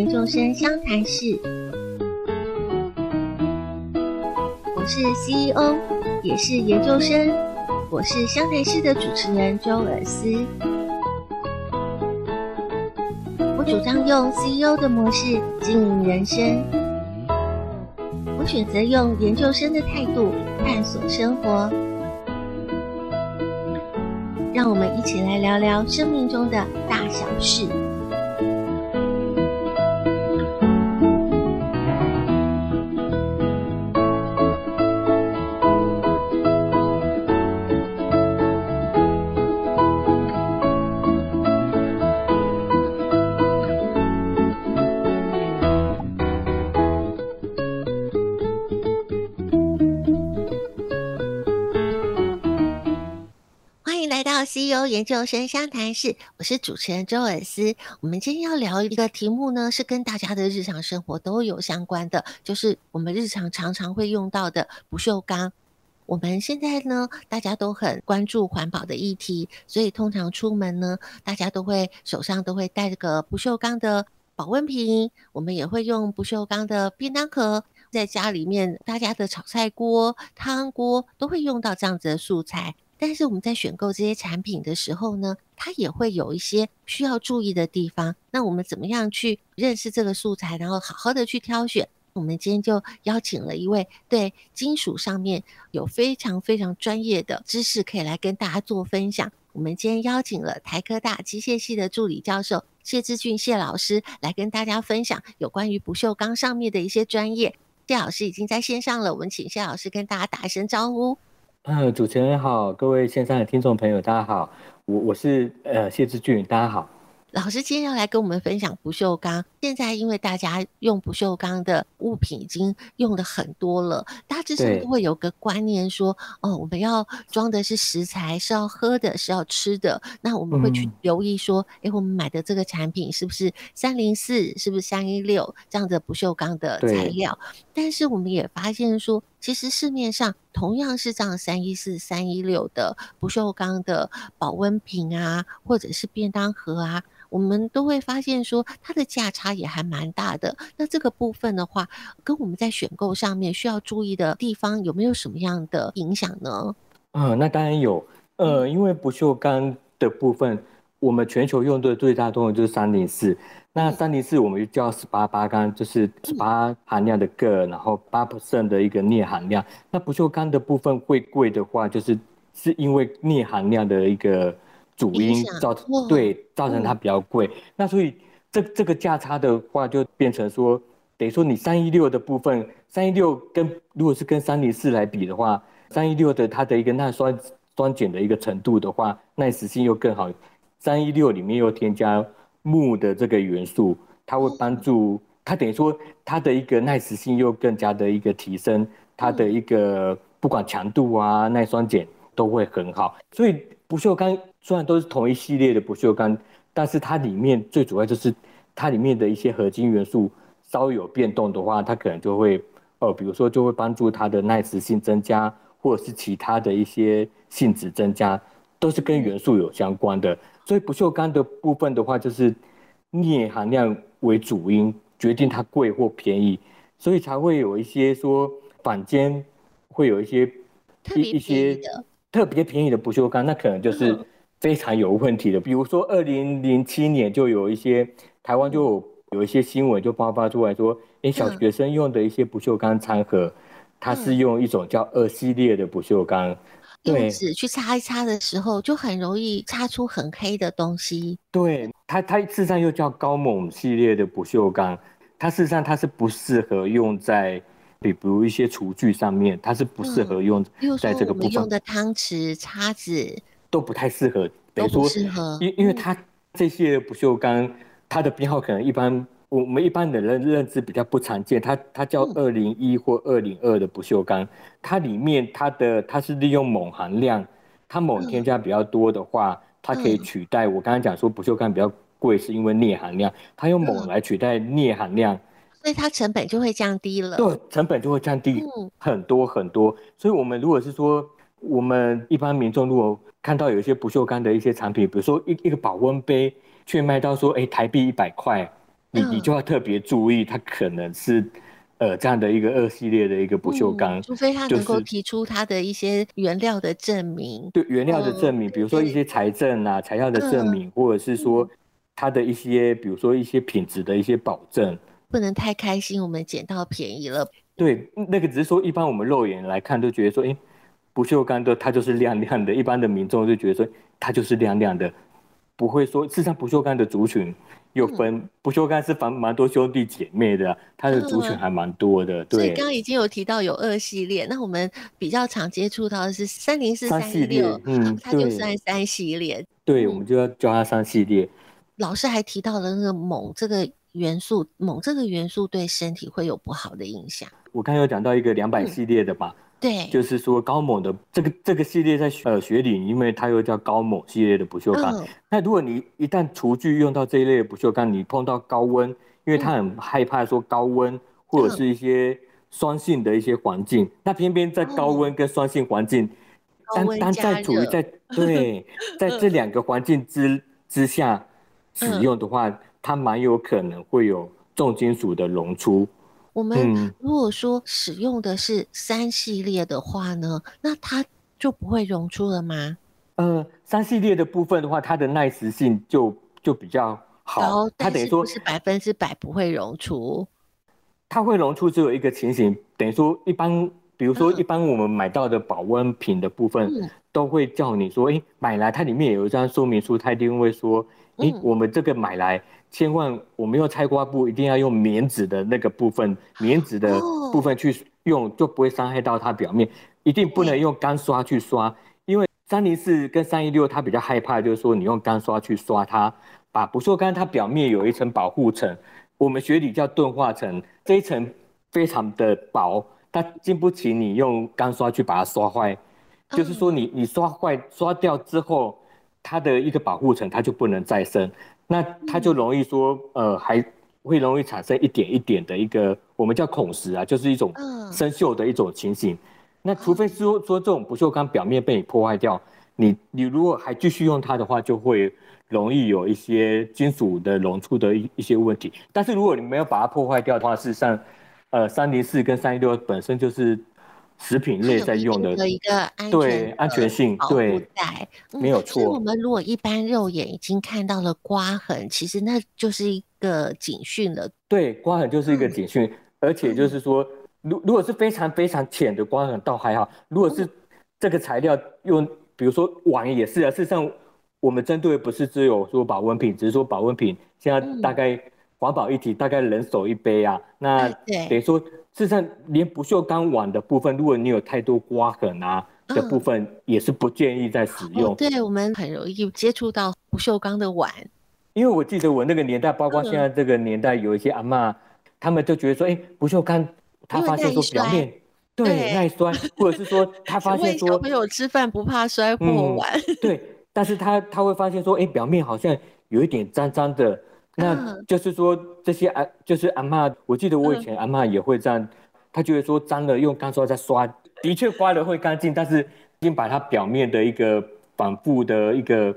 研究生湘潭市，我是 CEO，也是研究生，我是湘潭市的主持人周尔思。我主张用 CEO 的模式经营人生，我选择用研究生的态度探索生活。让我们一起来聊聊生命中的大小事。由研究生相谈室，我是主持人周尔思。我们今天要聊一个题目呢，是跟大家的日常生活都有相关的，就是我们日常常常会用到的不锈钢。我们现在呢，大家都很关注环保的议题，所以通常出门呢，大家都会手上都会带这个不锈钢的保温瓶，我们也会用不锈钢的便当盒，在家里面大家的炒菜锅、汤锅都会用到这样子的素材。但是我们在选购这些产品的时候呢，它也会有一些需要注意的地方。那我们怎么样去认识这个素材，然后好好的去挑选？我们今天就邀请了一位对金属上面有非常非常专业的知识，可以来跟大家做分享。我们今天邀请了台科大机械系的助理教授谢志俊谢老师来跟大家分享有关于不锈钢上面的一些专业。谢老师已经在线上了，我们请谢老师跟大家打一声招呼。嗯，主持人好，各位线上的听众朋友，大家好，我我是呃谢志俊，大家好。老师今天要来跟我们分享不锈钢。现在因为大家用不锈钢的物品已经用的很多了，大致上都会有个观念说，哦，我们要装的是食材，是要喝的，是要吃的。那我们会去留意说，哎、嗯，我们买的这个产品是不是三零四，是不是三一六这样的不锈钢的材料？但是我们也发现说，其实市面上同样是这样三一四、三一六的不锈钢的保温瓶啊，或者是便当盒啊。我们都会发现说，它的价差也还蛮大的。那这个部分的话，跟我们在选购上面需要注意的地方，有没有什么样的影响呢？嗯，那当然有。呃，因为不锈钢的部分，我们全球用的最大宗的就是三零四。那三零四我们就叫十八八钢，就是十八含量的铬，然后八 percent 的一个镍含量。那不锈钢的部分会贵的话，就是是因为镍含量的一个。主因造成对造成它比较贵，那所以这这个价差的话就变成说，等于说你三一六的部分，三一六跟如果是跟三零四来比的话，三一六的它的一个钠酸酸碱的一个程度的话，耐蚀性又更好，三一六里面又添加木的这个元素，它会帮助它等于说它的一个耐蚀性又更加的一个提升，它的一个不管强度啊耐酸碱都会很好，所以不锈钢。虽然都是同一系列的不锈钢，但是它里面最主要就是它里面的一些合金元素稍有变动的话，它可能就会呃，比如说就会帮助它的耐蚀性增加，或者是其他的一些性质增加，都是跟元素有相关的。所以不锈钢的部分的话，就是镍含量为主因决定它贵或便宜，所以才会有一些说坊间会有一些一一些特别便宜的不锈钢，那可能就是。非常有问题的，比如说二零零七年就有一些台湾就有有一些新闻就爆发出来说，哎，小学生用的一些不锈钢餐盒，它是用一种叫二系列的不锈钢，用纸去擦一擦的时候，就很容易擦出很黑的东西。对，它它事实上又叫高锰系列的不锈钢，它事实上它是不适合用在比如一些厨具上面，它是不适合用在这个部分。用的汤匙、叉子。都不太适合，等于说，因因为它这些不锈钢，它的编号可能一般，我们一般的人认知比较不常见，它它叫二零一或二零二的不锈钢，它里面它的它是利用锰含量，它锰添加比较多的话，它可以取代我刚才讲说不锈钢比较贵是因为镍含量，它用锰来取代镍含量，所以它成本就会降低了，对，成本就会降低很多很多，所以我们如果是说我们一般民众如果看到有一些不锈钢的一些产品，比如说一一个保温杯，却卖到说，哎，台币一百块，你你就要特别注意，它可能是。呃，这样的一个二系列的一个不锈钢，嗯，除非他能够提出它的一些原料的证明，对原料的证明，比如说一些财政啊、材料的证明，或者是说它的一些，比如说一些品质的一些保证，不能太开心，我们捡到便宜了。对，那个只是说一般我们肉眼来看都觉得说，哎，不锈钢的它就是亮亮的，一般的民众就觉得说它就是亮亮的，不会说事实上不锈钢的族群。又分不锈钢是蛮蛮多兄弟姐妹的，它的族群还蛮多的。对，所以刚刚已经有提到有二系列，那我们比较常接触到的是三零四三系列，嗯，它就算三系列。对，我们就要叫它三系列。老师还提到了那个锰这个元素，锰这个元素对身体会有不好的影响。我刚刚有讲到一个两百系列的吧。对，就是说高锰的这个这个系列在呃学理，因为它又叫高锰系列的不锈钢。那、嗯、如果你一旦厨具用到这一类的不锈钢，你碰到高温，因为它很害怕说高温或者是一些酸性的一些环境，嗯、那偏偏在高温跟酸性环境，当当在处于在。对在这两个环境之之下使用的话，嗯、它蛮有可能会有重金属的溶出。我们如果说使用的是三系列的话呢，嗯、那它就不会溶出了吗？呃，三系列的部分的话，它的耐蚀性就就比较好。它等于说是百分之百不会溶出。它会溶出只有一个情形，等于说一般，比如说一般我们买到的保温瓶的部分，嗯、都会叫你说，哎、欸，买来它里面有一张说明书，它一定会说，哎、我们这个买来。千万我们用拆刮布，一定要用棉纸的那个部分，棉纸的部分去用，就不会伤害到它表面。一定不能用干刷去刷，因为三零四跟三一六它比较害怕，就是说你用干刷去刷它，把不锈钢它表面有一层保护层，我们学理叫钝化层，这一层非常的薄，它经不起你用干刷去把它刷坏。就是说你你刷坏刷掉之后，它的一个保护层它就不能再生。那它就容易说，呃，还会容易产生一点一点的一个我们叫孔石啊，就是一种生锈的一种情形。那除非说说这种不锈钢表面被你破坏掉，你你如果还继续用它的话，就会容易有一些金属的溶出的一一些问题。但是如果你没有把它破坏掉的话，事实上，呃，三零四跟三一六本身就是。食品类在用的一个安全对安全性对没有错。我们如果一般肉眼已经看到了刮痕，其实那就是一个警讯了。对，刮痕就是一个警讯，嗯、而且就是说，如如果是非常非常浅的刮痕倒还好，如果是这个材料用，比如说碗也是啊。事实上，我们针对的不是只有说保温瓶，只是说保温瓶现在大概环保一体，大概人手一杯啊，那等于说。事实上，连不锈钢碗的部分，如果你有太多刮痕啊的部分，也是不建议再使用。哦、对，我们很容易接触到不锈钢的碗。因为我记得我那个年代，包括现在这个年代，有一些阿嬷，他们就觉得说，哎，不锈钢，他发现说表面对耐摔，或者是说他发现说小朋友吃饭不怕摔破碗、嗯。对，但是他他会发现说，哎，表面好像有一点脏脏的。那就是说，这些阿就是阿嬷，我记得我以前阿嬷也会这样，她觉得说脏了用干刷再刷，的确刮了会干净，但是已经把它表面的一个反复的一个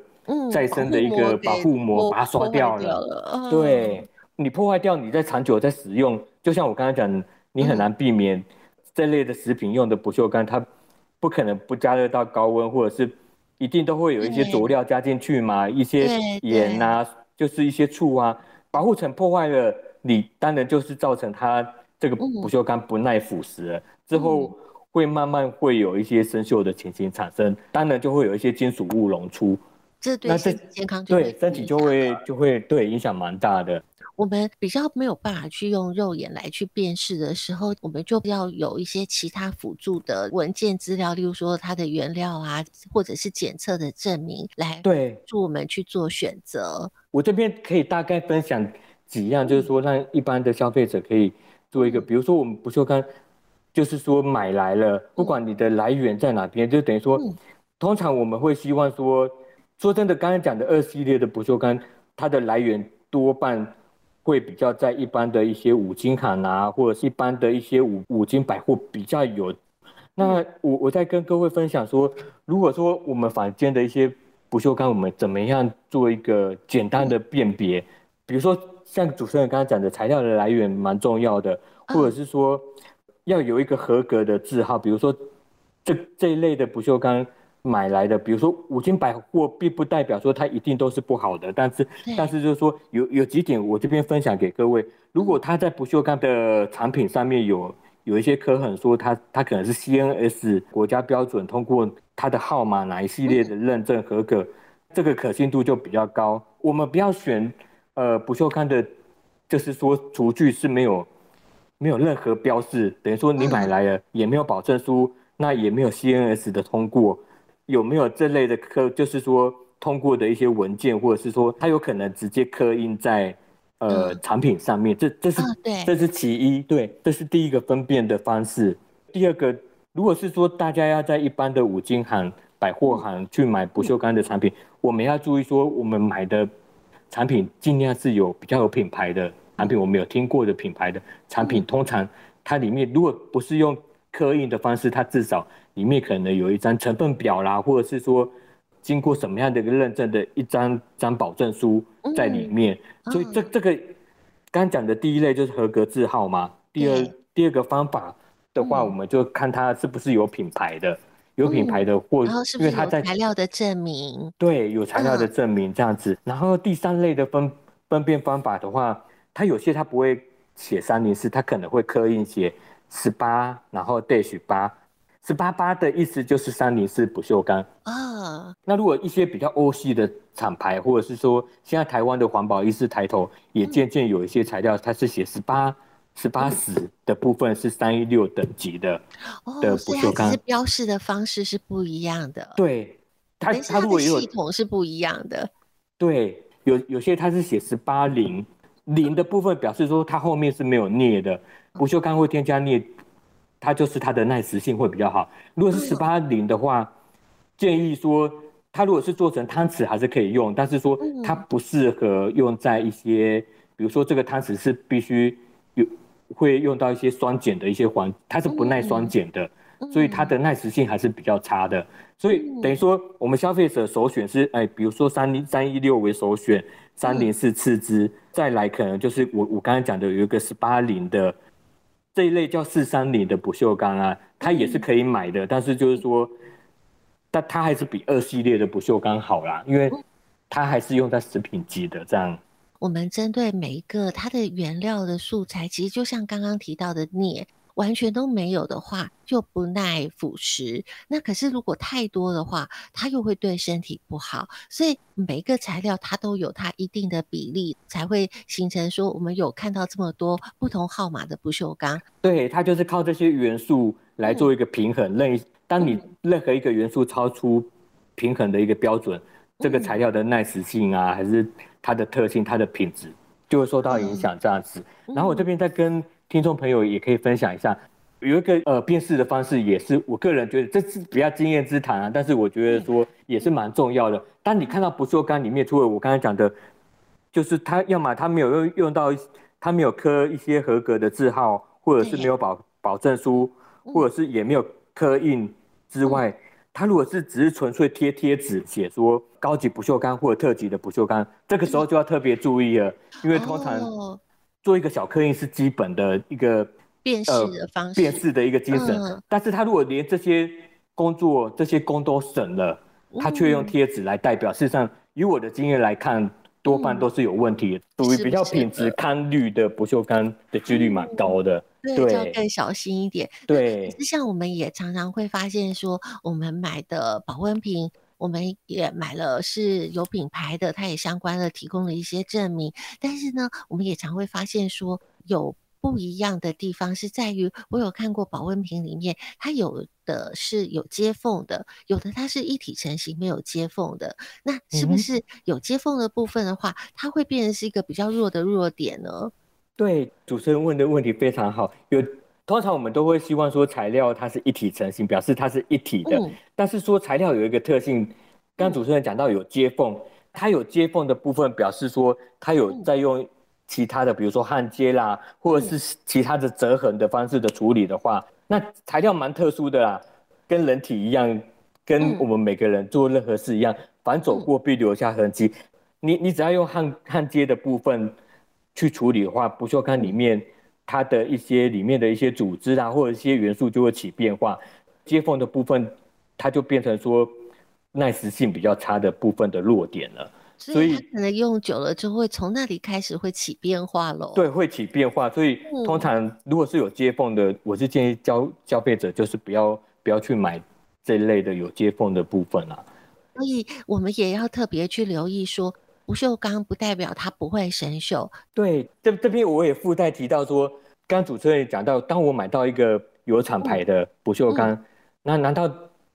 再生的一个保护膜把它刷掉了。对，你破坏掉，你再长久再使用，就像我刚才讲，你很难避免这类的食品用的不锈钢，它不可能不加热到高温，或者是一定都会有一些佐料加进去嘛，一些盐啊。就是一些醋啊，保护层破坏了，你当然就是造成它这个不锈钢不耐腐蚀之后会慢慢会有一些生锈的情形产生，当然就会有一些金属物溶出，这对身体健康对身体就会就会对影响蛮大的。我们比较没有办法去用肉眼来去辨识的时候，我们就要有一些其他辅助的文件资料，例如说它的原料啊，或者是检测的证明，来对助我们去做选择。我这边可以大概分享几样，就是说让一般的消费者可以做一个，比如说我们不锈钢，就是说买来了，不管你的来源在哪边，就等于说，通常我们会希望说，说真的，刚才讲的二系列的不锈钢，它的来源多半。会比较在一般的一些五金行啊，或者是一般的一些五五金百货比较有。那我我在跟各位分享说，如果说我们房间的一些不锈钢，我们怎么样做一个简单的辨别？比如说像主持人刚刚讲的，材料的来源蛮重要的，或者是说要有一个合格的字号，比如说这这一类的不锈钢买来的，比如说五金百货，并不代表说它一定都是不好的，但是但是就是说有有几点我这边分享给各位，如果它在不锈钢的产品上面有有一些磕痕，说它它可能是 CNS 国家标准通过它的号码哪一系列的认证合格，这个可信度就比较高。我们不要选。呃，不锈钢的，就是说厨具是没有没有任何标示，等于说你买来了也没有保证书，那也没有 CNS 的通过，有没有这类的刻？就是说通过的一些文件，或者是说它有可能直接刻印在呃产品上面，这这是对这是其一，对，这是第一个分辨的方式。第二个，如果是说大家要在一般的五金行、百货行去买不锈钢的产品，我们要注意说我们买的。产品尽量是有比较有品牌的产品，我们有听过的品牌的产品，通常它里面如果不是用刻印的方式，它至少里面可能有一张成分表啦，或者是说经过什么样的一个认证的一张张保证书在里面。所以这这个刚讲的第一类就是合格字号嘛。第二第二个方法的话，我们就看它是不是有品牌的。有品牌的或，然后是不是有材料的证明？对，有材料的证明这样子。然后第三类的分分辨方法的话，它有些它不会写三零四，它可能会刻印写十八，然后 dash 八，十八八的意思就是三零四不锈钢啊。那如果一些比较欧系的厂牌，或者是说现在台湾的环保意识抬头，也渐渐有一些材料它是写十八。十八十的部分是三一六等级的、嗯、的不锈钢，它、哦、标示的方式是不一样的。对，它它如果有系统是不一样的。对，有有些它是写十八零零的部分，表示说它后面是没有镍的，不锈钢会添加镍，它就是它的耐蚀性会比较好。如果是十八零的话，嗯、建议说它如果是做成汤匙还是可以用，但是说它不适合用在一些，比如说这个汤匙是必须有。会用到一些酸碱的一些环，它是不耐酸碱的，嗯、所以它的耐蚀性还是比较差的。所以等于说，我们消费者首选是，哎，比如说三零三一六为首选，三零四次之，再来可能就是我我刚才讲的有一个十八零的这一类叫四三零的不锈钢啊，它也是可以买的，但是就是说，但它还是比二系列的不锈钢好啦，因为它还是用在食品级的这样。我们针对每一个它的原料的素材，其实就像刚刚提到的镍，完全都没有的话，就不耐腐蚀。那可是如果太多的话，它又会对身体不好。所以每一个材料它都有它一定的比例，才会形成说我们有看到这么多不同号码的不锈钢。对，它就是靠这些元素来做一个平衡。任、嗯、当你任何一个元素超出平衡的一个标准，嗯、这个材料的耐蚀性啊，还是。它的特性，它的品质就会受到影响，这样子。然后我这边再跟听众朋友也可以分享一下，有一个呃辨识的方式，也是我个人觉得这是比较经验之谈啊，但是我觉得说也是蛮重要的。当你看到不锈钢里面，除了我刚才讲的，就是它要么它没有用用到，它没有刻一些合格的字号，或者是没有保保证书，或者是也没有刻印之外。它如果是只是纯粹贴贴纸，写说高级不锈钢或者特级的不锈钢，这个时候就要特别注意了，因为通常做一个小刻印是基本的一个辨识的方式，辨识的一个精神。但是他如果连这些工作、这些工都省了，他却用贴纸来代表，事实上以我的经验来看，多半都是有问题，属于比较品质堪虑的不锈钢的几率蛮高的。对，就要更小心一点。对，像我们也常常会发现说，我们买的保温瓶，我们也买了是有品牌的，它也相关的提供了一些证明。但是呢，我们也常会发现说，有不一样的地方是在于，我有看过保温瓶里面，它有的是有接缝的，有的它是一体成型没有接缝的。那是不是有接缝的部分的话，它会变成是一个比较弱的弱点呢？对，主持人问的问题非常好。有通常我们都会希望说材料它是一体成型，表示它是一体的。嗯、但是说材料有一个特性，刚刚主持人讲到有接缝，它有接缝的部分表示说它有在用其他的，比如说焊接啦，或者是其他的折痕的方式的处理的话，那材料蛮特殊的啦，跟人体一样，跟我们每个人做任何事一样，反走过必留下痕迹。你你只要用焊焊接的部分去处理的话，不锈钢里面它的一些里面的一些组织啊，或者一些元素就会起变化，接缝的部分它就变成说耐蚀性比较差的部分的弱点了。所以它可能用久了就会从那里开始会起变化喽。对，会起变化。所以通常如果是有接缝的，我是建议消消费者就是不要不要去买这一类的有接缝的部分啊。所以我们也要特别去留意说，不锈钢不代表它不会生锈。对，这这边我也附带提到说，刚刚主持人也讲到，当我买到一个有厂牌的不锈钢，嗯、那难道？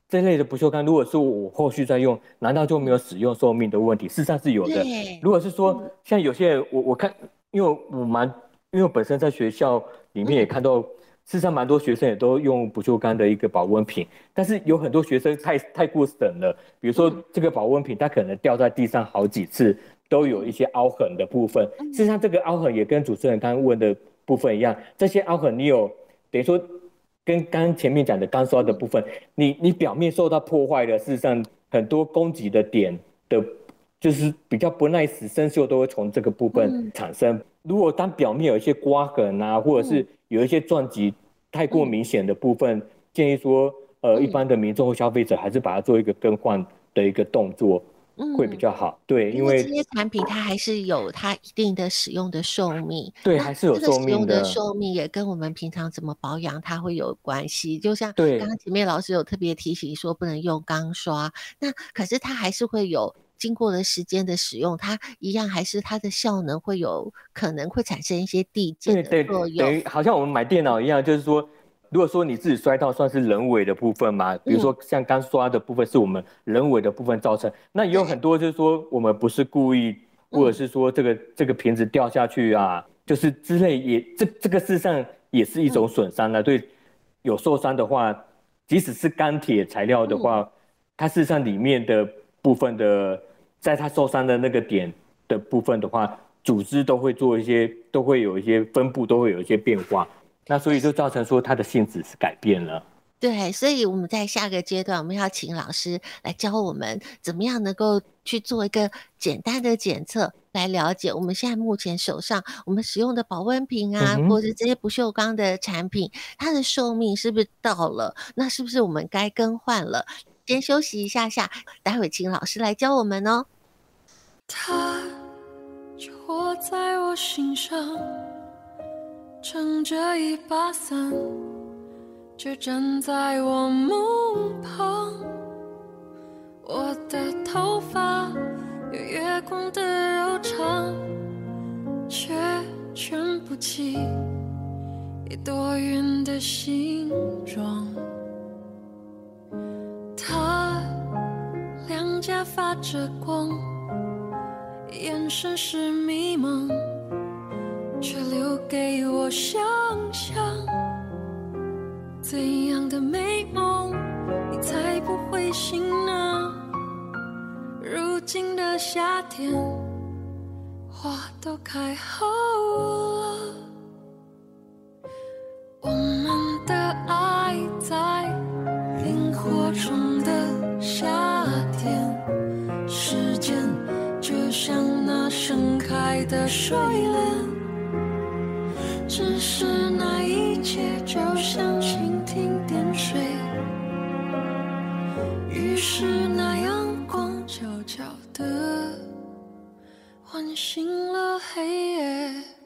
这类的不锈钢，如果是我后续再用，难道就没有使用寿命的问题？事实上是有的。如果是说像有些人，我我看，因为我蛮，因为我本身在学校里面也看到，事实上蛮多学生也都用不锈钢的一个保温瓶，但是有很多学生太太过省了，比如说这个保温瓶，它可能掉在地上好几次，都有一些凹痕的部分。事实上，这个凹痕也跟主持人刚刚问的部分一样，这些凹痕你有等于说。跟刚刚前面讲的钢刷的部分，你你表面受到破坏的，事实上很多攻击的点的，就是比较不耐死生锈都会从这个部分产生。如果当表面有一些刮痕啊，或者是有一些撞击太过明显的部分，建议说，呃，一般的民众或消费者还是把它做一个更换的一个动作。会比较好，对，因为这些产品它还是有它一定的使用的寿命，对，还是有寿命的。寿命也跟我们平常怎么保养它会有关系。就像刚刚前面老师有特别提醒说不能用钢刷，那可是它还是会有经过了时间的使用，它一样还是它的效能会有可能会产生一些递减的作用。等于好像我们买电脑一样，就是说。如果说你自己摔到，算是人为的部分嘛？比如说像钢刷的部分是我们人为的部分造成，那也有很多就是说我们不是故意，或者是说这个这个瓶子掉下去啊，就是之类也这这个事实上也是一种损伤了。对，有受伤的话，即使是钢铁材料的话，它事实上里面的部分的，在它受伤的那个点的部分的话，组织都会做一些，都会有一些分布，都会有一些变化。那所以就造成说它的性质是改变了。对，所以我们在下个阶段，我们要请老师来教我们怎么样能够去做一个简单的检测，来了解我们现在目前手上我们使用的保温瓶啊，嗯、或者这些不锈钢的产品，它的寿命是不是到了？那是不是我们该更换了？先休息一下下，待会请老师来教我们哦。他就活在我心上。撑着一把伞，就站在我梦旁。我的头发有月光的柔长，却卷不起一朵云的形状。他两颊发着光，眼神是迷茫。却留给我想象，怎样的美梦你才不会醒呢？如今的夏天，花都开好了，我们的爱在萤火虫的夏天，时间就像那盛开的睡莲。只是那一切就像蜻蜓点水，于是那阳光悄悄地唤醒了黑夜。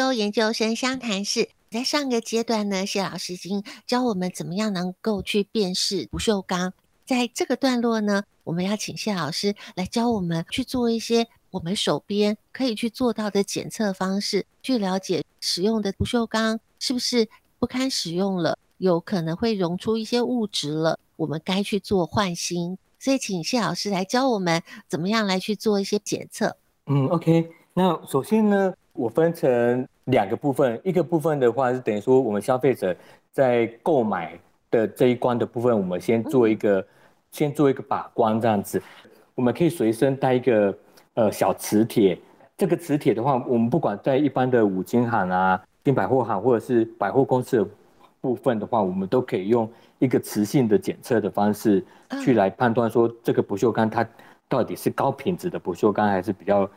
都研究生相谈室，在上个阶段呢，谢老师已经教我们怎么样能够去辨识不锈钢。在这个段落呢，我们要请谢老师来教我们去做一些我们手边可以去做到的检测方式，去了解使用的不锈钢是不是不堪使用了，有可能会溶出一些物质了，我们该去做换新。所以，请谢老师来教我们怎么样来去做一些检测。嗯，OK，那首先呢，我分成两个部分，一个部分的话是等于说我们消费者在购买的这一关的部分，我们先做一个，先做一个把关这样子。我们可以随身带一个呃小磁铁，这个磁铁的话，我们不管在一般的五金行啊、金百货行或者是百货公司的部分的话，我们都可以用一个磁性的检测的方式去来判断说这个不锈钢它到底是高品质的不锈钢还是比较。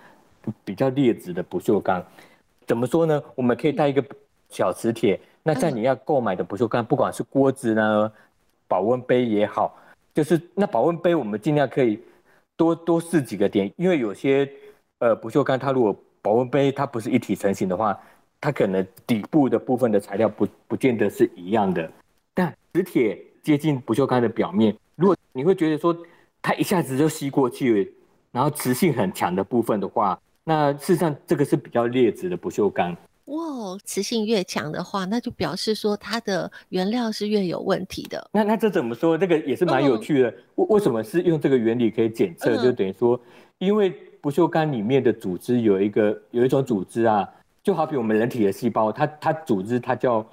比较劣质的不锈钢，怎么说呢？我们可以带一个小磁铁。那在你要购买的不锈钢，不管是锅子呢、保温杯也好，就是那保温杯，我们尽量可以多多试几个点，因为有些呃不锈钢它如果保温杯它不是一体成型的话，它可能底部的部分的材料不不见得是一样的。但磁铁接近不锈钢的表面，如果你会觉得说它一下子就吸过去，然后磁性很强的部分的话，那事实上这个是比较劣质的不锈钢。哇，磁性越强的话，那就表示说它的原料是越有问题的。那那这怎么说？这个也是蛮有趣的。为、嗯、为什么是用这个原理可以检测？嗯、就等于说，因为不锈钢里面的组织有一个有一种组织啊，就好比我们人体的细胞，它它组织它叫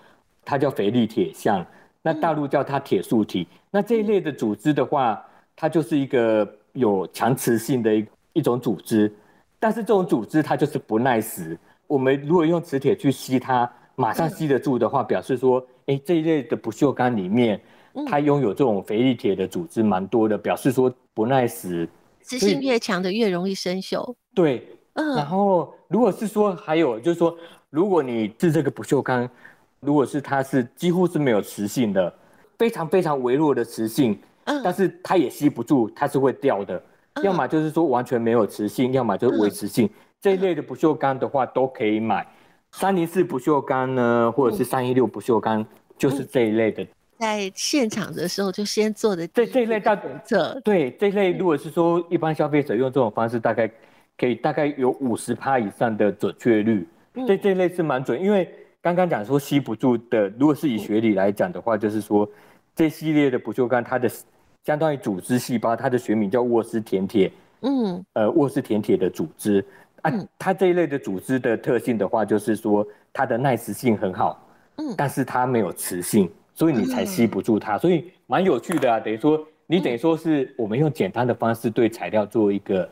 它叫肥力铁像，那大陆叫它铁树体。嗯、那这一类的组织的话，它就是一个有强磁性的一一种组织，但是这种组织它就是不耐蚀。我们如果用磁铁去吸它，马上吸得住的话，表示说，哎，这一类的不锈钢里面，它拥有这种肥力铁的组织蛮多的，表示说不耐蚀。磁性越强的越容易生锈。对，嗯。然后，如果是说还有就是说，如果你制这个不锈钢，如果是它是几乎是没有磁性的，非常非常微弱的磁性，嗯，但是它也吸不住，它是会掉的。要么就是说完全没有磁性，要么就是微磁性。这一类的不锈钢的话都可以买，三零四不锈钢呢，或者是三一六不锈钢，就是这一类的。在现场的时候就先做的这这一类大检测，对这一类如果是说一般消费者用这种方式，大概可以大概有五十趴以上的准确率。这这一类是蛮准，因为刚刚讲说吸不住的，如果是以学理来讲的话，就是说这系列的不锈钢，它的相当于组织细胞，它的学名叫沃斯甜铁，嗯，呃，沃斯甜铁的组织。啊，它这一类的组织的特性的话，就是说它的耐磁性很好，嗯，但是它没有磁性，所以你才吸不住它，所以蛮有趣的啊。等于说你等于说是我们用简单的方式对材料做一个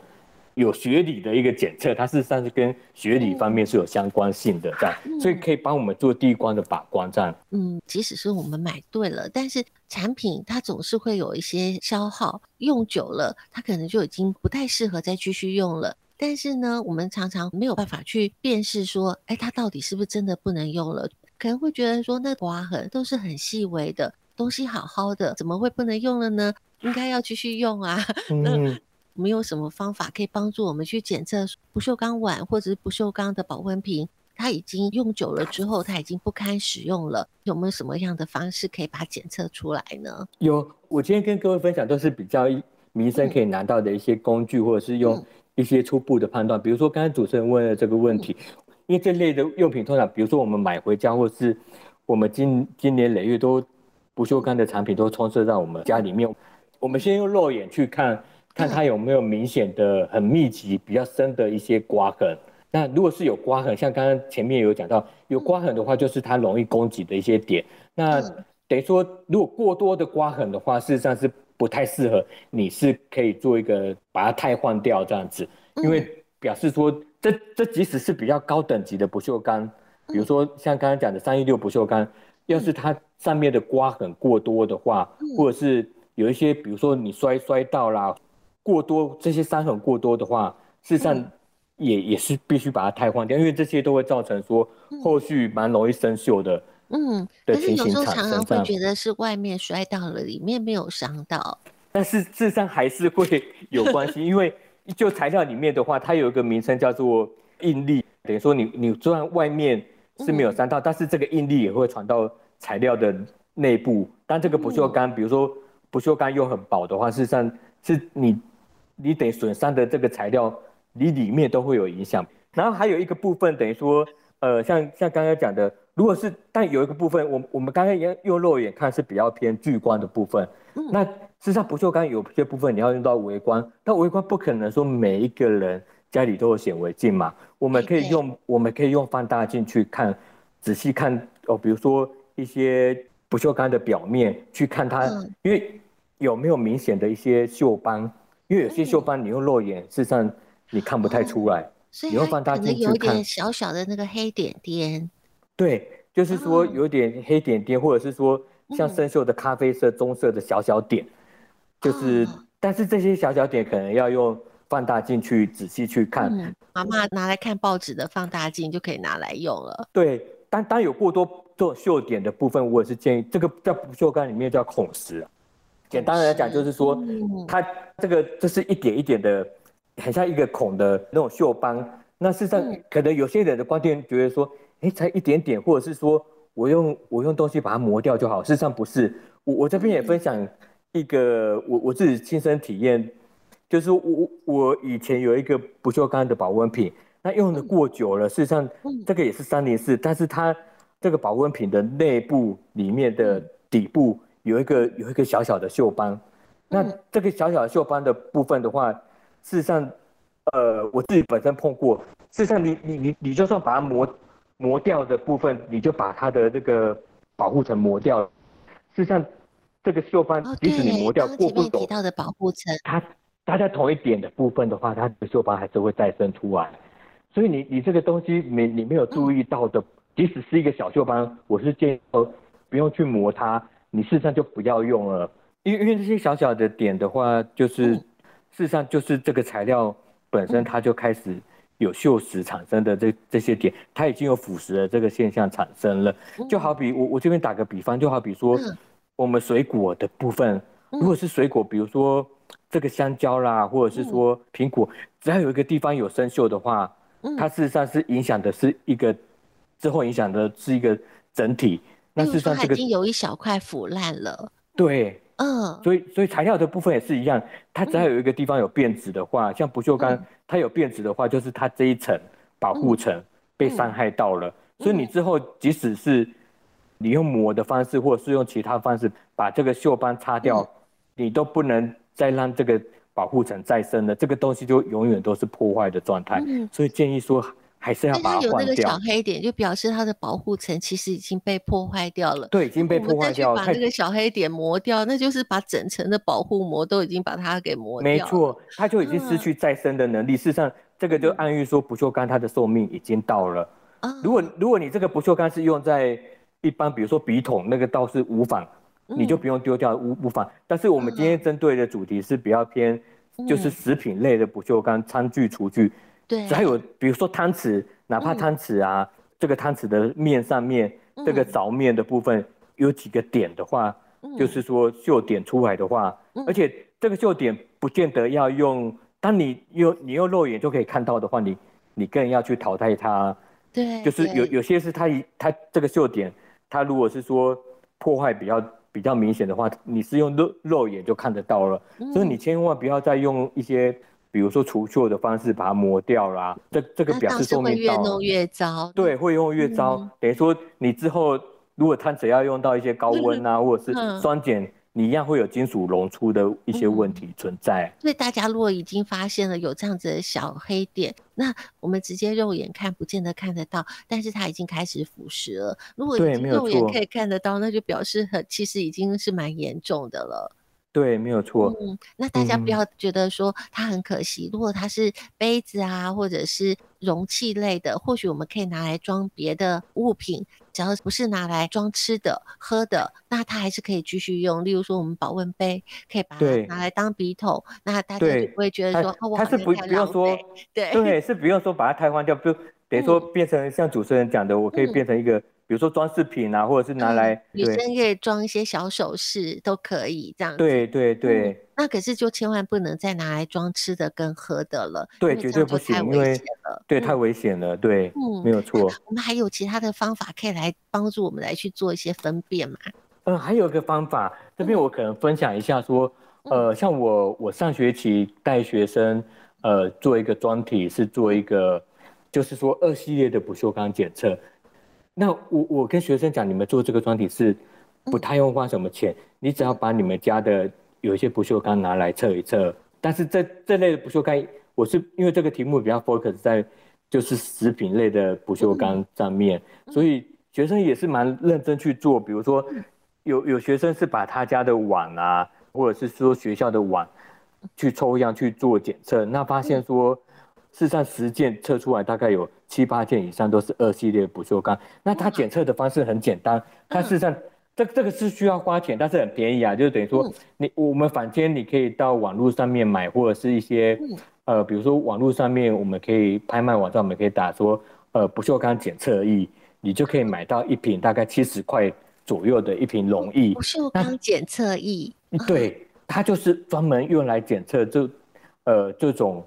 有学理的一个检测，它事实上是跟学理方面是有相关性的，这样，所以可以帮我们做第一关的把关，这样。嗯，即使是我们买对了，但是产品它总是会有一些消耗，用久了它可能就已经不太适合再继续用了。但是呢，我们常常没有办法去辨识说，哎，它到底是不是真的不能用了？可能会觉得说，那划痕都是很细微的东西，好好的，怎么会不能用了呢？应该要继续用啊。那我们有什么方法可以帮助我们去检测不锈钢碗或者是不锈钢的保温瓶，它已经用久了之后，它已经不堪使用了？有没有什么样的方式可以把它检测出来呢？有，我今天跟各位分享都是比较民生可以拿到的一些工具，或者是用。一些初步的判断，比如说刚才主持人问的这个问题，因为这类的用品通常，比如说我们买回家，或是我们今今年累月都不锈钢的产品都充斥在我们家里面，我们先用肉眼去看看它有没有明显的、很密集、比较深的一些刮痕。那如果是有刮痕，像刚刚前面有讲到有刮痕的话，就是它容易攻击的一些点。那等于说，如果过多的刮痕的话，事实上是。不太适合，你是可以做一个把它汰换掉这样子，因为表示说这这即使是比较高等级的不锈钢，比如说像刚刚讲的三一六不锈钢，要是它上面的刮痕过多的话，或者是有一些比如说你摔摔到啦，过多这些伤痕过多的话，事实上也也是必须把它汰换掉，因为这些都会造成说后续蛮容易生锈的。嗯，可是有时候常常会觉得是外面摔到了，里面没有伤到。但是事实上还是会有关系，因为就材料里面的话，它有一个名称叫做应力，等于说你你虽然外面是没有伤到，嗯、但是这个应力也会传到材料的内部。但这个不锈钢，嗯、比如说不锈钢又很薄的话，事实上是你你等损伤的这个材料，你里面都会有影响。然后还有一个部分，等于说，呃，像像刚刚讲的。如果是，但有一个部分，我我们刚刚用用肉眼看是比较偏聚光的部分。嗯，那事实上不锈钢有些部分你要用到微光，但微光不可能说每一个人家里都有显微镜嘛。我们可以用我们可以用放大镜去看，仔细看哦，比如说一些不锈钢的表面去看它，因为有没有明显的一些锈斑，因为有些锈斑你用肉眼事实上你看不太出来，你用放大镜去看，有点小小的那个黑点点。对，就是说有点黑点点，或者是说像生锈的咖啡色、棕色的小小点，就是，但是这些小小点可能要用放大镜去仔细去看。妈妈拿来看报纸的放大镜就可以拿来用了。对，当当有过多做锈点的部分，我也是建议这个在不锈钢里面叫孔石。简单来讲，就是说它这个这是一点一点的，很像一个孔的那种锈斑。那事实上，嗯、可能有些人的观点觉得说，哎，才一点点，或者是说我用我用东西把它磨掉就好。事实上不是，我我这边也分享一个、嗯、我我自己亲身体验，就是我我以前有一个不锈钢的保温瓶，那用的过久了，事实上这个也是三零四，但是它这个保温瓶的内部里面的底部有一个有一个小小的锈斑，那这个小小的锈斑的部分的话，事实上。呃，我自己本身碰过，事实上你，你你你你就算把它磨磨掉的部分，你就把它的这个保护层磨掉。事实上，这个锈斑，即使你磨掉，过不久，提到的保护层，它它在同一点的部分的话，它的锈斑还是会再生出来。所以你你这个东西，你你没有注意到的，嗯、即使是一个小锈斑，我是建议不用去磨它，你事实上就不要用了，因为因为这些小小的点的话，就是、嗯、事实上就是这个材料。本身它就开始有锈蚀产生的这这些点，它已经有腐蚀的这个现象产生了。就好比我我这边打个比方，就好比说我们水果的部分，如果是水果，比如说这个香蕉啦，或者是说苹果，只要有一个地方有生锈的话，它事实上是影响的是一个之后影响的是一个整体。那事实上这个已经有一小块腐烂了。对。嗯，所以所以材料的部分也是一样，它只要有一个地方有变质的话，嗯、像不锈钢，它有变质的话，就是它这一层保护层被伤害到了。所以你之后即使是你用磨的方式，或者是用其他方式把这个锈斑擦掉，嗯、你都不能再让这个保护层再生了，这个东西就永远都是破坏的状态。嗯、所以建议说。还是要把它换掉。有那个小黑点，就表示它的保护层其实已经被破坏掉了。对，已经被破坏掉了。把那个小黑点磨掉，那就是把整层的保护膜都已经把它给磨掉了。没错，它就已经失去再生的能力。嗯、事实上，这个就暗喻说不锈钢它的寿命已经到了。嗯、如果如果你这个不锈钢是用在一般，比如说笔筒，那个倒是无妨，嗯、你就不用丢掉，无无妨。但是我们今天针对的主题是比较偏，就是食品类的不锈钢，餐具、厨具。对，还有比如说汤匙。哪怕汤匙啊，嗯、这个汤匙的面上面，嗯、这个凿面的部分有几个点的话，嗯、就是说锈点出来的话，嗯、而且这个锈点不见得要用，当你用你用肉眼就可以看到的话，你你更要去淘汰它。对，就是有有些是它一它这个锈点，它如果是说破坏比较比较明显的话，你是用肉肉眼就看得到了，嗯、所以你千万不要再用一些。比如说除锈的方式把它磨掉啦，这这个表示说明到了。越弄越糟。对，会用越糟。嗯、等于说你之后如果它只要用到一些高温啊，嗯、或者是酸碱，你一样会有金属溶出的一些问题存在。嗯、所以大家如果已经发现了有这样子的小黑点，那我们直接肉眼看不见得看得到，但是它已经开始腐蚀了。如果肉眼可以看得到，那就表示很其实已经是蛮严重的了。对，没有错。嗯，那大家不要觉得说它很可惜。嗯、如果它是杯子啊，或者是容器类的，或许我们可以拿来装别的物品。只要不是拿来装吃的、喝的，那它还是可以继续用。例如说，我们保温杯可以把它拿来当笔筒，那大家就不会觉得说，它是不不用说，对对，是不用说把它汰换掉，就等于说变成像主持人讲的，嗯、我可以变成一个。比如说装饰品啊，或者是拿来、嗯、女生可以装一些小首饰都可以这样子。对对对、嗯。那可是就千万不能再拿来装吃的跟喝的了。对，绝对不行，因为对太危险了。对，嗯，没有错。我们还有其他的方法可以来帮助我们来去做一些分辨嘛？嗯，还有一个方法，这边我可能分享一下说，嗯、呃，像我我上学期带学生呃做一个专题，是做一个就是说二系列的不锈钢检测。那我我跟学生讲，你们做这个专题是不太用花什么钱，你只要把你们家的有一些不锈钢拿来测一测。但是这这类的不锈钢，我是因为这个题目比较 focus 在就是食品类的不锈钢上面，所以学生也是蛮认真去做。比如说有有学生是把他家的碗啊，或者是说学校的碗去抽样去做检测，那发现说。事实上，十件测出来大概有七八件以上都是二系列不锈钢。那它检测的方式很简单，它事实上这这个是需要花钱，但是很便宜啊，就是等于说你我们坊间你可以到网络上面买，或者是一些呃，比如说网络上面我们可以拍卖网站，我们可以打说呃不锈钢检测仪，你就可以买到一瓶大概七十块左右的一瓶溶液。不锈钢检测仪，对，它就是专门用来检测这呃这种。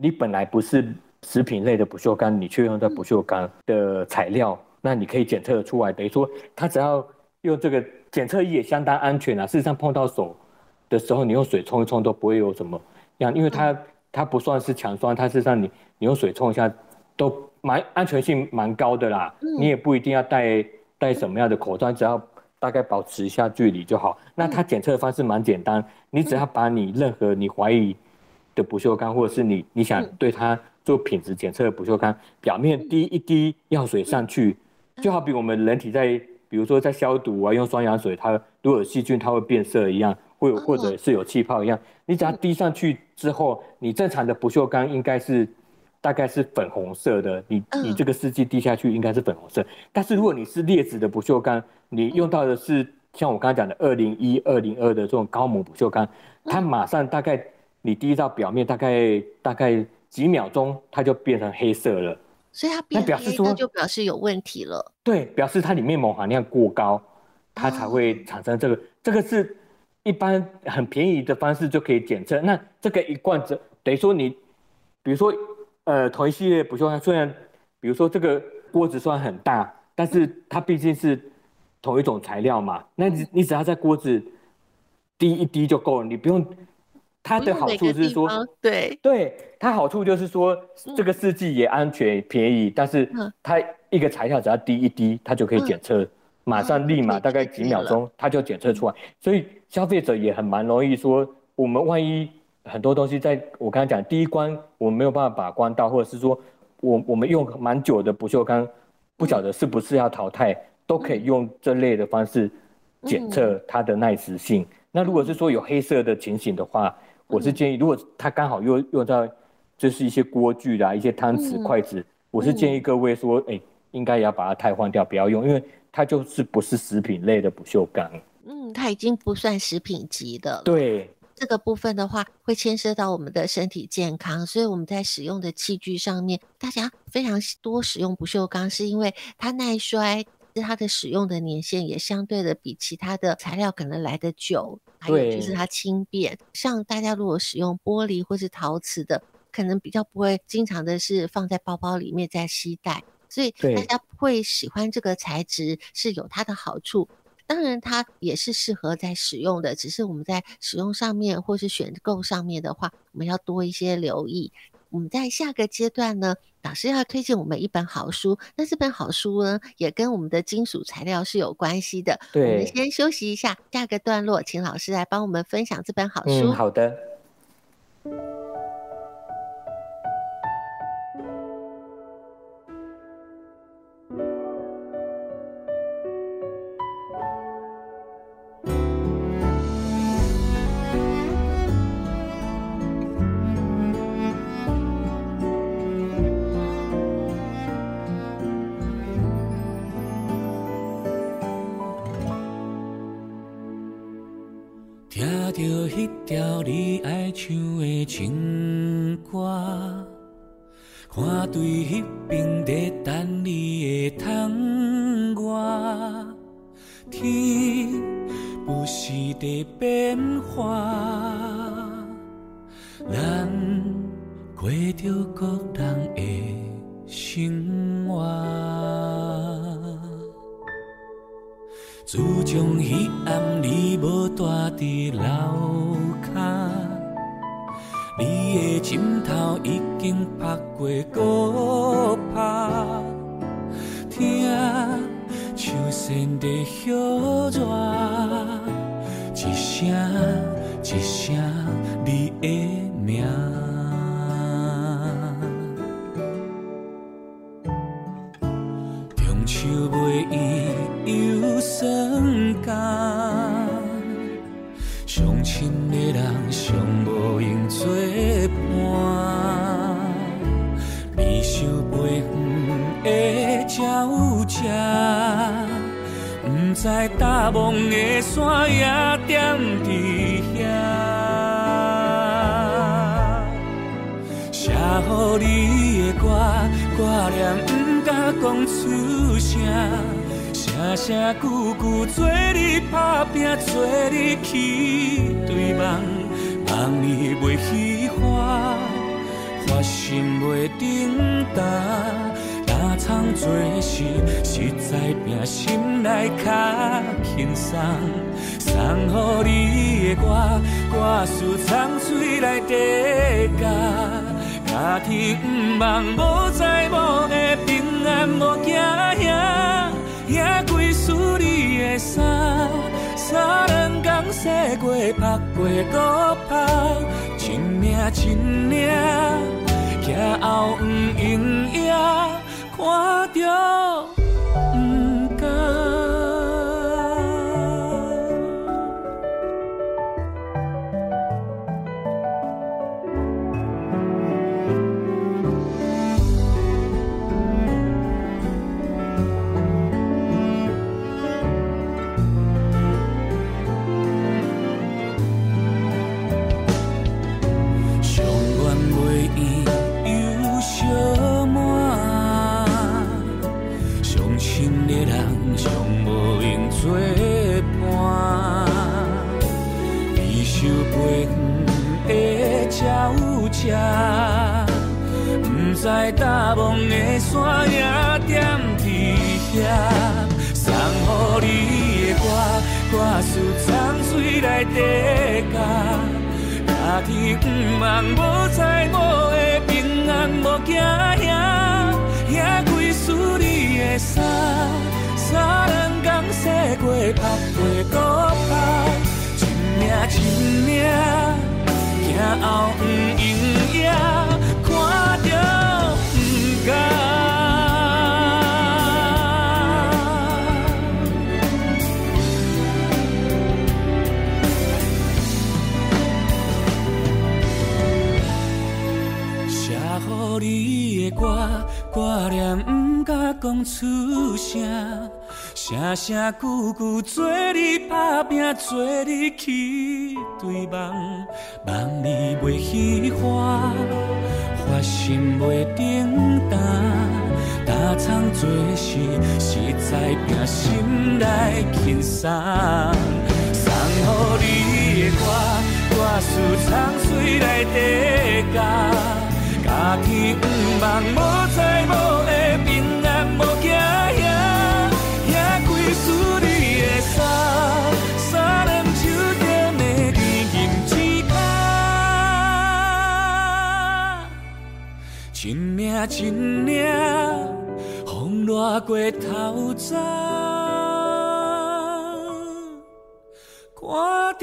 你本来不是食品类的不锈钢，你却用到不锈钢的材料，那你可以检测得出来。等于说，它只要用这个检测仪也相当安全啊。事实上，碰到手的时候，你用水冲一冲都不会有什么样，因为它它不算是强酸，它事实上你你用水冲一下都蛮安全性蛮高的啦。你也不一定要戴戴什么样的口罩，只要大概保持一下距离就好。那它检测的方式蛮简单，你只要把你任何你怀疑的不锈钢，或者是你你想对它。做品质检测的不锈钢表面滴一滴药水上去，就好比我们人体在，比如说在消毒啊，用双氧水，它如果有细菌，它会变色一样，会或者是有气泡一样。你只要滴上去之后，你正常的不锈钢应该是大概是粉红色的，你你这个试剂滴下去应该是粉红色。但是如果你是劣质的不锈钢，你用到的是像我刚刚讲的二零一、二零二的这种高锰不锈钢，它马上大概你滴到表面，大概大概。几秒钟，它就变成黑色了，所以它变黑，那表示说就表示有问题了。对，表示它里面锰含量过高，它才会产生这个。哦、这个是一般很便宜的方式就可以检测。那这个一罐子等于说你，比如说呃同一系列不锈钢，虽然比如说这个锅子虽然很大，但是它毕竟是同一种材料嘛，那你你只要在锅子滴一滴就够了，你不用。它的好处是说，对。对，它好处就是说，这个试剂也安全便宜，但是它一个材料只要滴一滴，它就可以检测，马上立马大概几秒钟，它就检测出来。所以消费者也很蛮容易说，我们万一很多东西在我刚才讲第一关我们没有办法把关到，或者是说我我们用蛮久的不锈钢，不晓得是不是要淘汰，都可以用这类的方式检测它的耐蚀性。那如果是说有黑色的情形的话，我是建议，如果它刚好用用到，就是一些锅具啦、一些汤匙、筷子，我是建议各位说，哎，应该也要把它汰换掉，不要用，因为它就是不是食品类的不锈钢。嗯，它已经不算食品级的。对，这个部分的话，会牵涉到我们的身体健康，所以我们在使用的器具上面，大家非常多使用不锈钢，是因为它耐摔。它的使用的年限也相对的比其他的材料可能来得久，还有就是它轻便。像大家如果使用玻璃或是陶瓷的，可能比较不会经常的是放在包包里面在携带，所以大家会喜欢这个材质是有它的好处。当然，它也是适合在使用的，只是我们在使用上面或是选购上面的话，我们要多一些留意。我们在下个阶段呢，老师要推荐我们一本好书。那这本好书呢，也跟我们的金属材料是有关系的。对，我们先休息一下，下个段落请老师来帮我们分享这本好书。嗯，好的。调你爱像。打苍做事实在拼心内较轻松。送予你的歌，歌词藏水来底甲，家己毋茫无在无的平安无惊吓，也归属你的衫，三两工洗过曝过搁曝。一命一命，行后毋用也看着。梦的山也点滴血，送乎你的歌，歌词藏水内底甲，家己毋茫无在某的平安无惊吓，也归属你的衫，三两工洗过曝过搁曝，一命一命。行后不用写乎你的歌，挂念不敢讲出声。声声句句做你打拼，做你去追梦，梦里袂虚华，发心袂重担，打苍做事实在拼心来轻松。送乎你的歌，歌词藏水内底甲，家己毋茫无在无的平安无惊吓。一命一命，风掠过头鬃，看着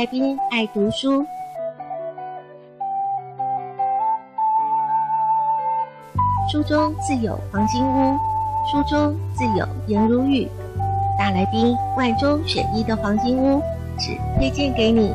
来宾爱读书，书中自有黄金屋，书中自有颜如玉。大来宾万中选一的黄金屋，只推荐给你。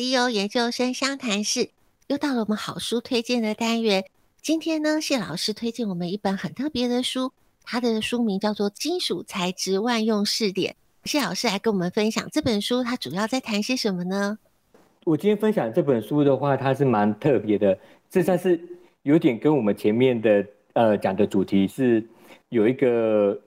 CEO 研究生相谈室，又到了我们好书推荐的单元。今天呢，谢老师推荐我们一本很特别的书，它的书名叫做《金属材质万用试点》。谢老师来跟我们分享这本书，它主要在谈些什么呢？我今天分享这本书的话，它是蛮特别的，这算是有点跟我们前面的呃讲的主题是有一个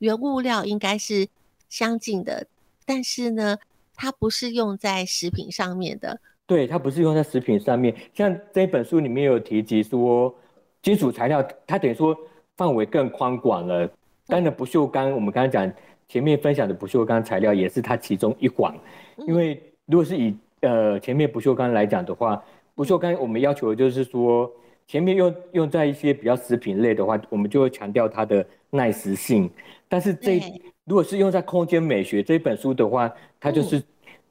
原物料应该是相近的，但是呢。它不是用在食品上面的，对，它不是用在食品上面。像这一本书里面有提及说，金属材料它等于说范围更宽广了。当然，不锈钢我们刚刚讲前面分享的不锈钢材料也是它其中一环。因为如果是以呃前面不锈钢来讲的话，不锈钢我们要求的就是说，前面用用在一些比较食品类的话，我们就会强调它的耐食性。但是这如果是用在空间美学这本书的话，它就是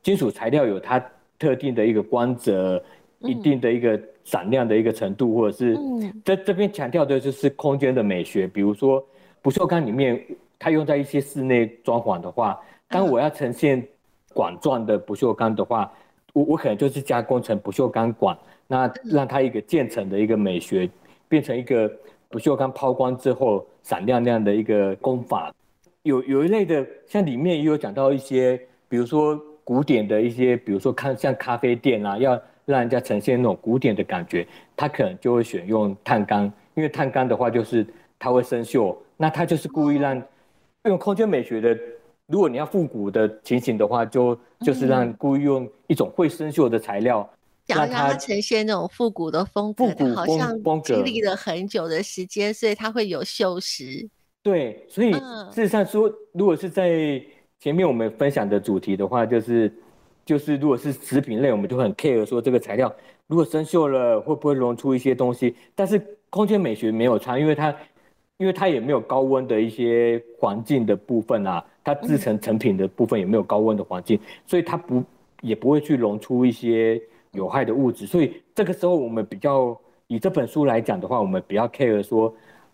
金属材料有它特定的一个光泽，一定的一个闪亮的一个程度，或者是在这边强调的就是空间的美学。比如说不锈钢里面，它用在一些室内装潢的话，当我要呈现管状的不锈钢的话，我我可能就是加工成不锈钢管，那让它一个渐层的一个美学，变成一个不锈钢抛光之后闪亮亮的一个工法。有有一类的，像里面也有讲到一些，比如说古典的一些，比如说看像咖啡店啊，要让人家呈现那种古典的感觉，他可能就会选用碳钢，因为碳钢的话就是它会生锈，那他就是故意让用空间美学的，如果你要复古的情形的话，就就是让故意用一种会生锈的材料，让它呈现那种复古的风格，好像经历了很久的时间，所以它会有锈蚀。对，所以事实上说，如果是在前面我们分享的主题的话，就是就是如果是食品类，我们就很 care 说这个材料如果生锈了会不会溶出一些东西。但是空间美学没有差，因为它因为它也没有高温的一些环境的部分啊，它制成成品的部分也没有高温的环境，所以它不也不会去溶出一些有害的物质。所以这个时候我们比较以这本书来讲的话，我们比较 care 说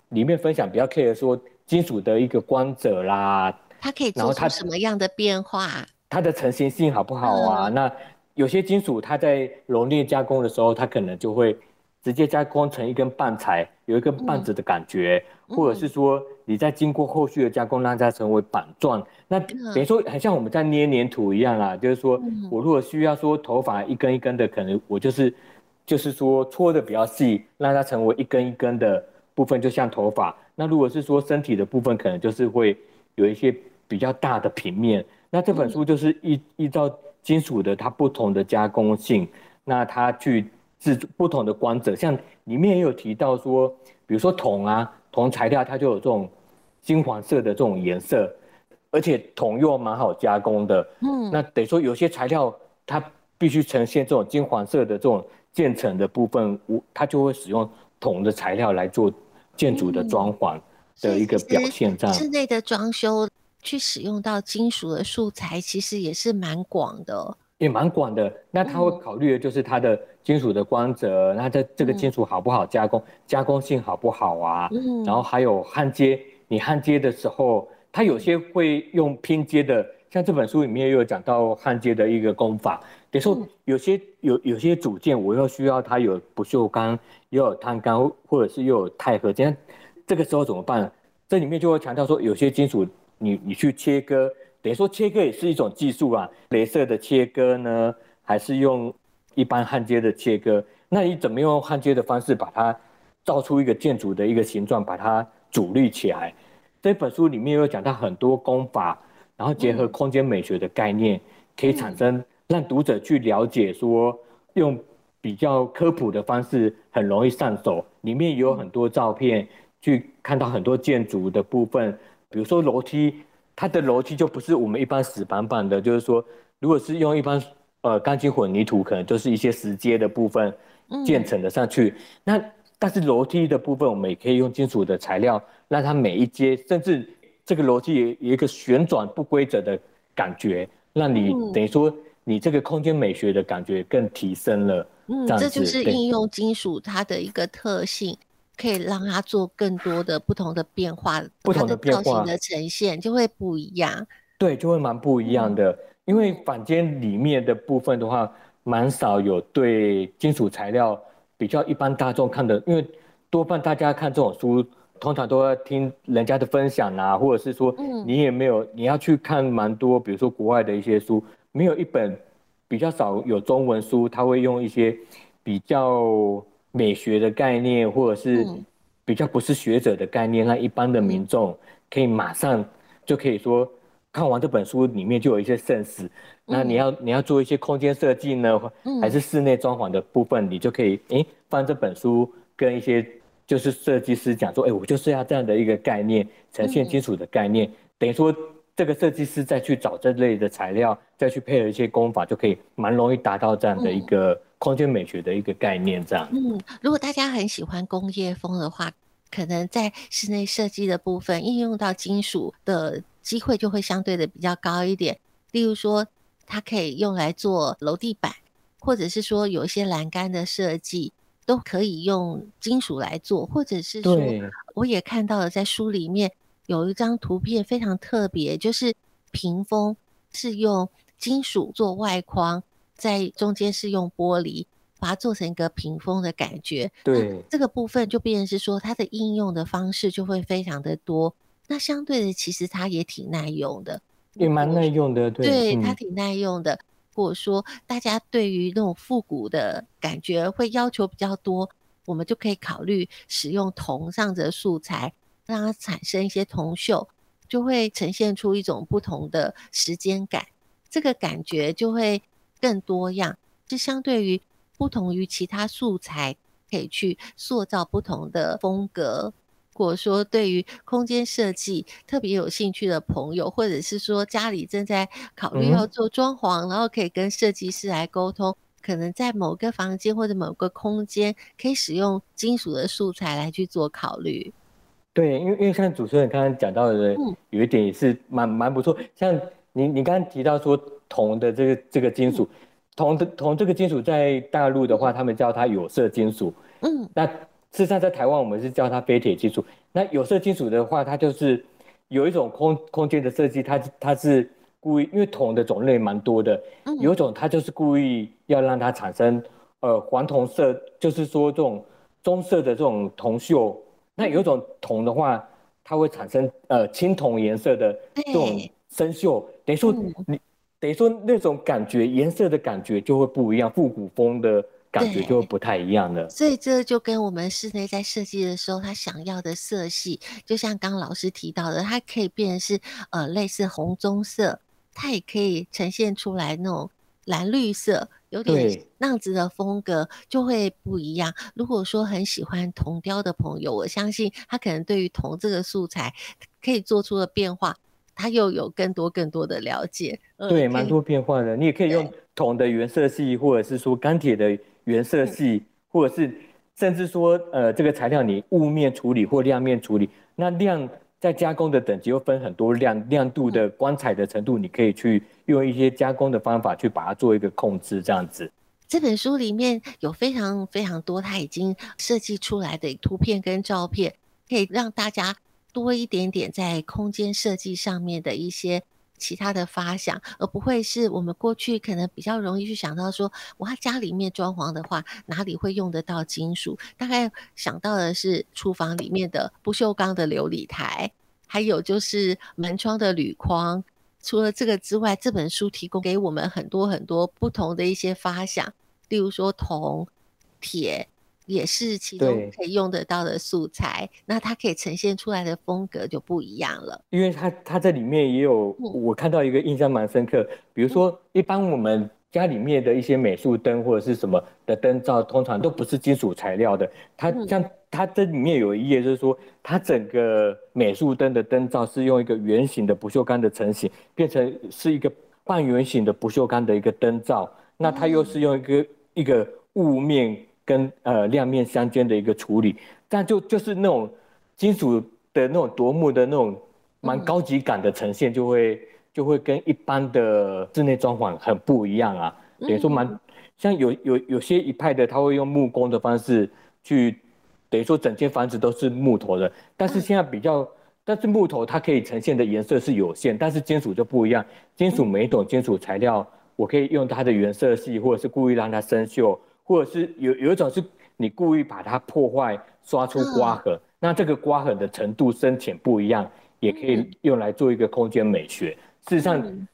里面分享比较 care 说。金属的一个光泽啦，它可以做出什么样的变化？它的成型性好不好啊？嗯、那有些金属它在熔炼加工的时候，它可能就会直接加工成一根棒材，有一根棒子的感觉，嗯、或者是说你在经过后续的加工，让它成为板状。嗯、那等于说很像我们在捏黏土一样啦，就是说我如果需要说头发一根一根的，可能我就是就是说搓的比较细，让它成为一根一根的部分，就像头发。那如果是说身体的部分，可能就是会有一些比较大的平面。那这本书就是依依照金属的它不同的加工性，那它去制作不同的光泽。像里面也有提到说，比如说铜啊，铜材料它就有这种金黄色的这种颜色，而且铜又蛮好加工的。嗯，那等于说有些材料它必须呈现这种金黄色的这种渐层的部分，它就会使用铜的材料来做。建筑的装潢的一个表现，这样室内的装修去使用到金属的素材，其实也是蛮广的，也蛮广的。那他会考虑的就是它的金属的光泽，嗯、那这这个金属好不好加工，嗯、加工性好不好啊？嗯，然后还有焊接，你焊接的时候，它有些会用拼接的，像这本书里面也有讲到焊接的一个工法。比如说有些有有些组件，我又需要它有不锈钢，又有碳钢，或者是又有钛合金，这个时候怎么办？这里面就会强调说，有些金属你你去切割，等于说切割也是一种技术啊，镭射的切割呢，还是用一般焊接的切割？那你怎么用焊接的方式把它造出一个建筑的一个形状，把它组立起来？这本书里面又讲到很多工法，然后结合空间美学的概念，可以产生。让读者去了解，说用比较科普的方式很容易上手。里面有很多照片，去看到很多建筑的部分，比如说楼梯，它的楼梯就不是我们一般死板板的，就是说，如果是用一般呃钢筋混凝土，可能就是一些石阶的部分建成的上去。那但是楼梯的部分，我们也可以用金属的材料，让它每一阶，甚至这个楼梯也有一个旋转不规则的感觉，让你等于说。你这个空间美学的感觉更提升了，嗯，这就是应用金属它的一个特性，可以让它做更多的不同的变化，不同的变化，造型的呈现就会不一样。对，就会蛮不一样的。嗯、因为坊间里面的部分的话，蛮少有对金属材料比较一般大众看的，因为多半大家看这种书，通常都要听人家的分享啊，或者是说，你也没有，你要去看蛮多，比如说国外的一些书。没有一本比较少有中文书，他会用一些比较美学的概念，或者是比较不是学者的概念，让一般的民众可以马上就可以说看完这本书里面就有一些慎思，那你要你要做一些空间设计呢，还是室内装潢的部分，你就可以诶翻这本书，跟一些就是设计师讲说，哎，我就是要这样的一个概念，呈现清楚的概念，等于说这个设计师再去找这类的材料，再去配合一些工法，就可以蛮容易达到这样的一个空间美学的一个概念。这样，嗯，如果大家很喜欢工业风的话，可能在室内设计的部分应用到金属的。机会就会相对的比较高一点，例如说，它可以用来做楼地板，或者是说有一些栏杆的设计，都可以用金属来做，或者是说，我也看到了在书里面有一张图片非常特别，就是屏风是用金属做外框，在中间是用玻璃把它做成一个屏风的感觉。对，这个部分就变成是说它的应用的方式就会非常的多。那相对的，其实它也挺耐用的，也蛮耐用的，对，对，它挺耐用的。或者说大家对于那种复古的感觉会要求比较多，我们就可以考虑使用铜上的素材，让它产生一些铜锈，就会呈现出一种不同的时间感，这个感觉就会更多样，是相对于不同于其他素材，可以去塑造不同的风格。如果说对于空间设计特别有兴趣的朋友，或者是说家里正在考虑要做装潢，嗯、然后可以跟设计师来沟通，可能在某个房间或者某个空间可以使用金属的素材来去做考虑。对，因为因为像主持人刚刚讲到的，有一点也是蛮蛮不错。像你你刚刚提到说铜的这个这个金属，铜的铜这个金属在大陆的话，他们叫它有色金属。嗯，那。事实上，在台湾我们是叫它非铁金属。那有色金属的话，它就是有一种空空间的设计，它它是故意，因为铜的种类蛮多的，有一种它就是故意要让它产生呃黄铜色，就是说这种棕色的这种铜锈。那有一种铜的话，它会产生呃青铜颜色的这种生锈，等于说你等于说那种感觉颜色的感觉就会不一样，复古风的。感觉就不太一样了，所以这就跟我们室内在设计的时候，他想要的色系，就像刚刚老师提到的，它可以变成是呃类似红棕色，它也可以呈现出来那种蓝绿色，有点那样子的风格就会不一样。如果说很喜欢铜雕的朋友，我相信他可能对于铜这个素材可以做出的变化，他又有更多更多的了解。对，蛮多变化的，你也可以用铜的原色系，或者是说钢铁的。原色系，或者是甚至说，呃，这个材料你雾面处理或亮面处理，那亮在加工的等级又分很多亮亮度的光彩的程度，你可以去用一些加工的方法去把它做一个控制，这样子。这本书里面有非常非常多他已经设计出来的图片跟照片，可以让大家多一点点在空间设计上面的一些。其他的发想，而不会是我们过去可能比较容易去想到说，哇，家里面装潢的话，哪里会用得到金属？大概想到的是厨房里面的不锈钢的琉璃台，还有就是门窗的铝框。除了这个之外，这本书提供给我们很多很多不同的一些发想，例如说铜、铁。也是其中可以用得到的素材，那它可以呈现出来的风格就不一样了。因为它它这里面也有，我看到一个印象蛮深刻，比如说一般我们家里面的一些美术灯或者是什么的灯罩，通常都不是金属材料的。它像它这里面有一页，就是说它整个美术灯的灯罩是用一个圆形的不锈钢的成型，变成是一个半圆形的不锈钢的一个灯罩。那它又是用一个一个雾面。跟呃亮面相间的一个处理，但就就是那种金属的那种夺目的那种蛮高级感的呈现，就会、嗯、就会跟一般的室内装潢很不一样啊。等于说蛮像有有有些一派的，他会用木工的方式去，等于说整间房子都是木头的。但是现在比较，但是木头它可以呈现的颜色是有限，但是金属就不一样。金属每一种金属材料，我可以用它的原色系，或者是故意让它生锈。或者是有有一种是你故意把它破坏，刷出刮痕，嗯、那这个刮痕的程度深浅不一样，也可以用来做一个空间美学。事实上，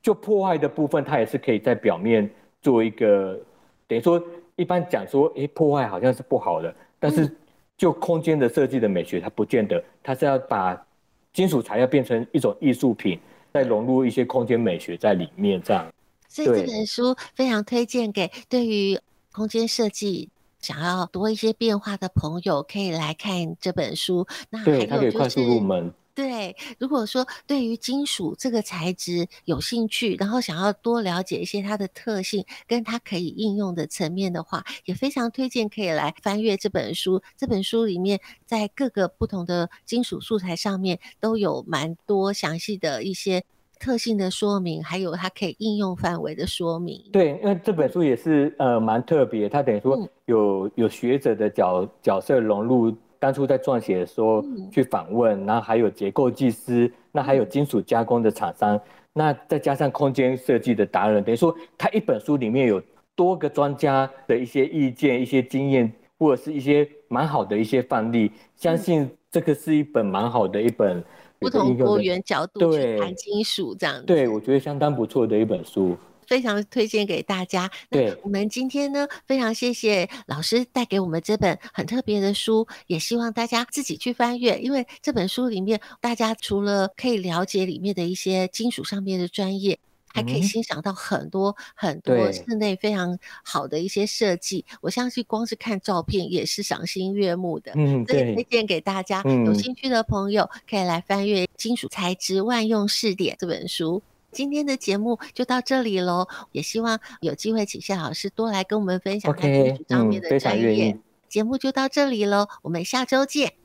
就破坏的部分，它也是可以在表面做一个，等于说一般讲说，哎、欸，破坏好像是不好的，但是就空间的设计的美学，它不见得，它是要把金属材料变成一种艺术品，再融入一些空间美学在里面，这样。所以这本书非常推荐给对于空间设计想要多一些变化的朋友，可以来看这本书。那还有就是，对，它可以快速入门。对，如果说对于金属这个材质有兴趣，然后想要多了解一些它的特性，跟它可以应用的层面的话，也非常推荐可以来翻阅这本书。这本书里面在各个不同的金属素材上面都有蛮多详细的一些特性的说明，还有它可以应用范围的说明。对，因为这本书也是呃蛮特别，它等于说有、嗯、有学者的角角色融入。当初在撰写的时候去访问，然后还有结构技师，那还有金属加工的厂商，那再加上空间设计的达人，等于说他一本书里面有多个专家的一些意见、一些经验，或者是一些蛮好的一些范例，相信这个是一本蛮好的一本不同多元角度去谈金属这样子。对，我觉得相当不错的一本书。非常推荐给大家。那，我们今天呢，非常谢谢老师带给我们这本很特别的书，也希望大家自己去翻阅，因为这本书里面，大家除了可以了解里面的一些金属上面的专业，还可以欣赏到很多很多室内非常好的一些设计。我相信光是看照片也是赏心悦目的。嗯，所以推荐给大家，有兴趣的朋友可以来翻阅《金属材质万用试点》这本书。今天的节目就到这里喽，也希望有机会请谢老师多来跟我们分享在金属上面的专业。节目就到这里喽，我们下周见。